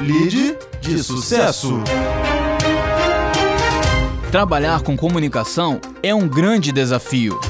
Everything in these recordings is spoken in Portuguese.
Lead de sucesso. Trabalhar com comunicação é um grande desafio.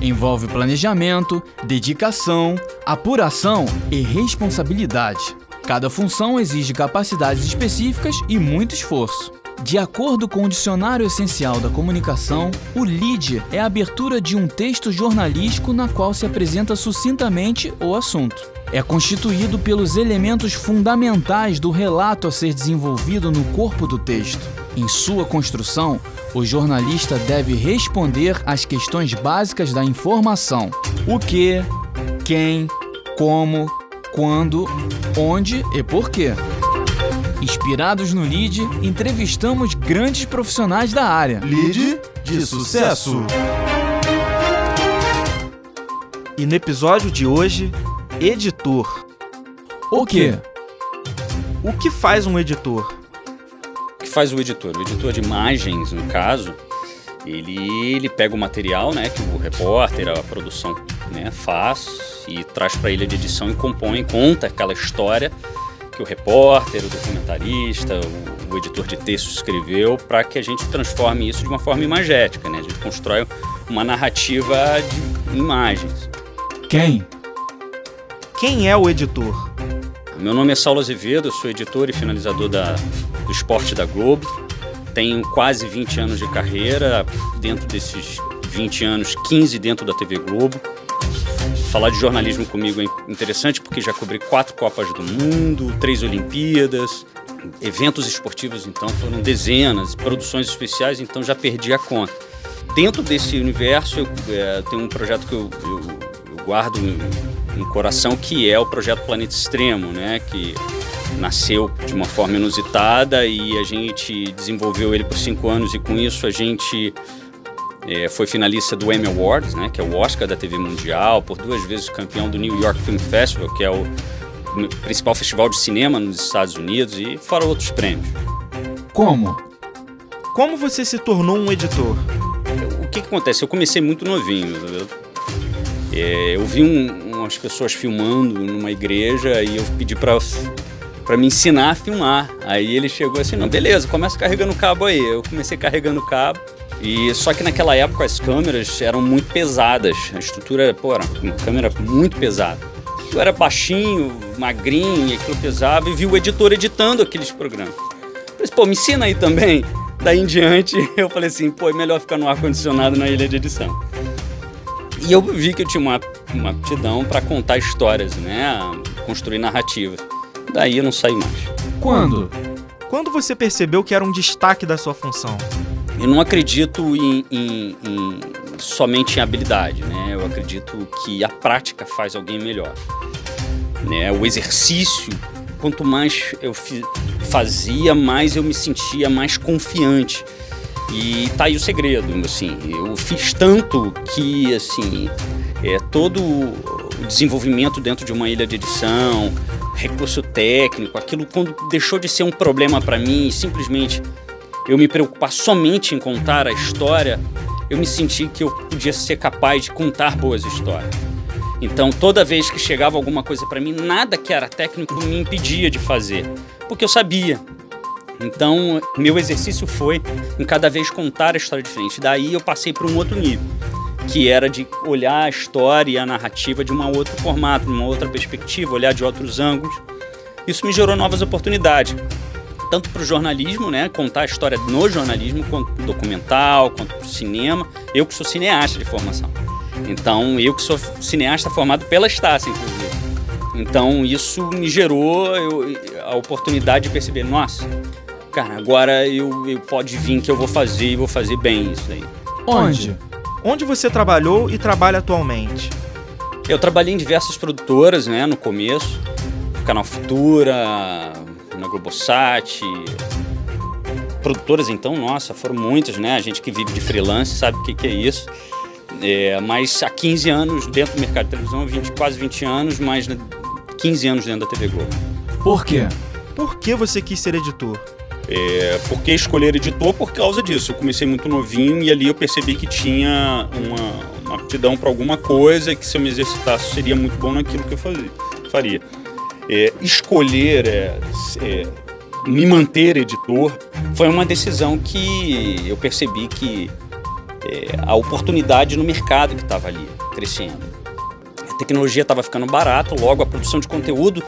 Envolve planejamento, dedicação, apuração e responsabilidade. Cada função exige capacidades específicas e muito esforço. De acordo com o Dicionário Essencial da Comunicação, o lead é a abertura de um texto jornalístico na qual se apresenta sucintamente o assunto. É constituído pelos elementos fundamentais do relato a ser desenvolvido no corpo do texto. Em sua construção, o jornalista deve responder às questões básicas da informação: o que, quem, como, quando, onde e por quê. Inspirados no LEAD, entrevistamos grandes profissionais da área. Lead de sucesso. E no episódio de hoje, editor. O quê? O que faz um editor? O que faz o editor? O editor de imagens, no caso, ele, ele pega o material né, que o repórter, a produção né, faz e traz para ele de edição e compõe, conta aquela história que o repórter, o documentarista, o, o editor de texto escreveu para que a gente transforme isso de uma forma imagética, né? A gente constrói uma narrativa de imagens. Quem? Quem é o editor? Meu nome é Saulo Azevedo, sou editor e finalizador da, do esporte da Globo. Tenho quase 20 anos de carreira, dentro desses 20 anos, 15 dentro da TV Globo. Falar de jornalismo comigo é interessante porque já cobri quatro Copas do Mundo, três Olimpíadas, eventos esportivos, então foram dezenas, produções especiais, então já perdi a conta. Dentro desse universo, eu é, tenho um projeto que eu, eu, eu guardo no, no, coração, que é o projeto Planeta Extremo, né? Que nasceu de uma forma inusitada e a gente desenvolveu ele por cinco anos e com isso a gente é, foi finalista do Emmy Awards, né, que é o Oscar da TV Mundial, por duas vezes campeão do New York Film Festival, que é o principal festival de cinema nos Estados Unidos, e fora outros prêmios. Como? Como você se tornou um editor? O que, que acontece? Eu comecei muito novinho. Eu, é, eu vi um, umas pessoas filmando numa igreja e eu pedi para para me ensinar a filmar. Aí ele chegou assim, não, beleza, começa carregando o cabo aí. Eu comecei carregando o cabo. E só que naquela época as câmeras eram muito pesadas. A estrutura, pô, era uma câmera muito pesada. Eu era baixinho, magrinho, e aquilo pesava, e vi o editor editando aqueles programas. Eu falei, pô, me ensina aí também. Daí em diante, eu falei assim, pô, é melhor ficar no ar-condicionado na ilha de edição. E eu vi que eu tinha uma, uma aptidão para contar histórias, né? Construir narrativas. Daí eu não saí mais. Quando? Quando você percebeu que era um destaque da sua função? Eu não acredito em, em, em, somente em habilidade, né? Eu acredito que a prática faz alguém melhor. Né? O exercício, quanto mais eu fazia, mais eu me sentia mais confiante. E tá aí o segredo, assim, eu fiz tanto que, assim, é, todo o desenvolvimento dentro de uma ilha de edição, recurso técnico, aquilo quando deixou de ser um problema para mim, simplesmente eu me preocupar somente em contar a história, eu me senti que eu podia ser capaz de contar boas histórias. Então, toda vez que chegava alguma coisa para mim, nada que era técnico me impedia de fazer, porque eu sabia. Então, meu exercício foi em cada vez contar a história diferente. Daí eu passei para um outro nível, que era de olhar a história e a narrativa de um outro formato, de uma outra perspectiva, olhar de outros ângulos. Isso me gerou novas oportunidades tanto para o jornalismo, né, contar a história no jornalismo, quanto documental, quanto para o cinema. Eu que sou cineasta de formação. Então, eu que sou cineasta formado pela Estácia, inclusive. Então, isso me gerou eu, a oportunidade de perceber, nossa, cara, agora eu, eu pode vir que eu vou fazer e vou fazer bem isso aí. Onde? Onde você trabalhou e trabalha atualmente? Eu trabalhei em diversas produtoras, né, no começo. Canal Futura, na Globosat. Produtoras, então, nossa, foram muitas, né? A gente que vive de freelance sabe o que, que é isso. É, mas há 15 anos dentro do mercado de televisão, 20, quase 20 anos, mais 15 anos dentro da TV Globo. Por quê? Por que você quis ser editor? É, por que escolher editor? Por causa disso. Eu comecei muito novinho e ali eu percebi que tinha uma, uma aptidão para alguma coisa que se eu me exercitasse seria muito bom naquilo que eu fazia, faria. é, escolher é, é, me manter editor foi uma decisão que eu percebi que é, a oportunidade no mercado que estava ali crescendo. A tecnologia estava ficando barato, logo a produção de conteúdo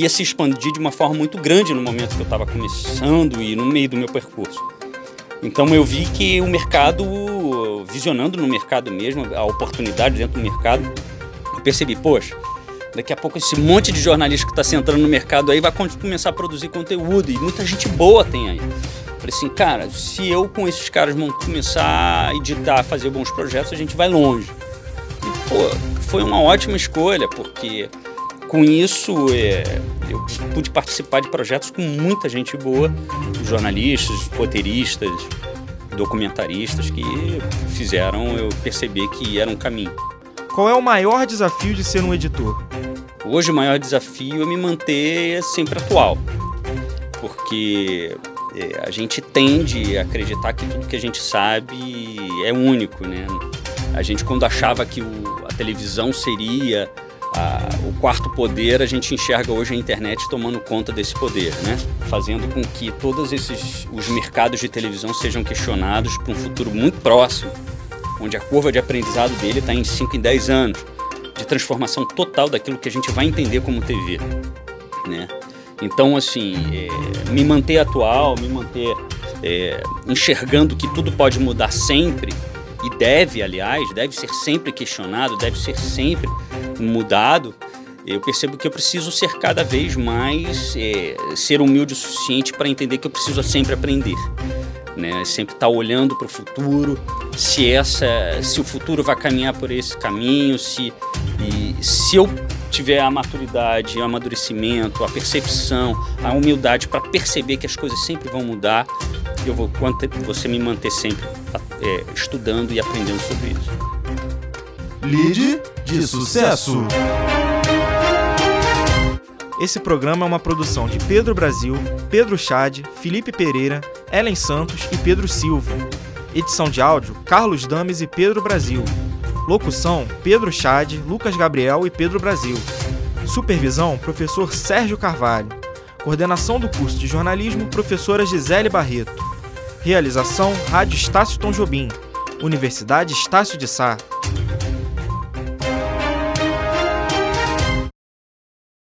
ia se expandir de uma forma muito grande no momento que eu estava começando e no meio do meu percurso. Então eu vi que o mercado, visionando no mercado mesmo, a oportunidade dentro do mercado, eu percebi, poxa, daqui a pouco esse monte de jornalista que está se entrando no mercado aí vai começar a produzir conteúdo e muita gente boa tem aí. Falei assim, cara, se eu com esses caras vão começar a editar, fazer bons projetos, a gente vai longe. E, pô, foi uma ótima escolha, porque com isso é, eu pude participar de projetos com muita gente boa, jornalistas, roteiristas, documentaristas que fizeram eu perceber que era um caminho. Qual é o maior desafio de ser um editor? Hoje o maior desafio é me manter sempre atual, porque é, a gente tende a acreditar que tudo que a gente sabe é único, né? A gente quando achava que o, a televisão seria a, o quarto poder, a gente enxerga hoje a internet tomando conta desse poder, né? Fazendo com que todos esses os mercados de televisão sejam questionados para um futuro muito próximo, onde a curva de aprendizado dele está em 5 em 10 anos, de transformação total daquilo que a gente vai entender como TV, né? Então, assim, é, me manter atual, me manter é, enxergando que tudo pode mudar sempre, e deve, aliás, deve ser sempre questionado, deve ser sempre mudado, eu percebo que eu preciso ser cada vez mais é, ser humilde o suficiente para entender que eu preciso sempre aprender, né? Sempre estar tá olhando para o futuro, se essa, se o futuro vai caminhar por esse caminho, se e se eu tiver a maturidade, o amadurecimento, a percepção, a humildade para perceber que as coisas sempre vão mudar, eu vou você me manter sempre é, estudando e aprendendo sobre isso. Lide de sucesso. Esse programa é uma produção de Pedro Brasil, Pedro Chad, Felipe Pereira, Ellen Santos e Pedro Silva. Edição de áudio: Carlos Dames e Pedro Brasil. Locução: Pedro Chad, Lucas Gabriel e Pedro Brasil. Supervisão: Professor Sérgio Carvalho. Coordenação do curso de jornalismo: Professora Gisele Barreto. Realização: Rádio Estácio Tom Jobim. Universidade Estácio de Sá.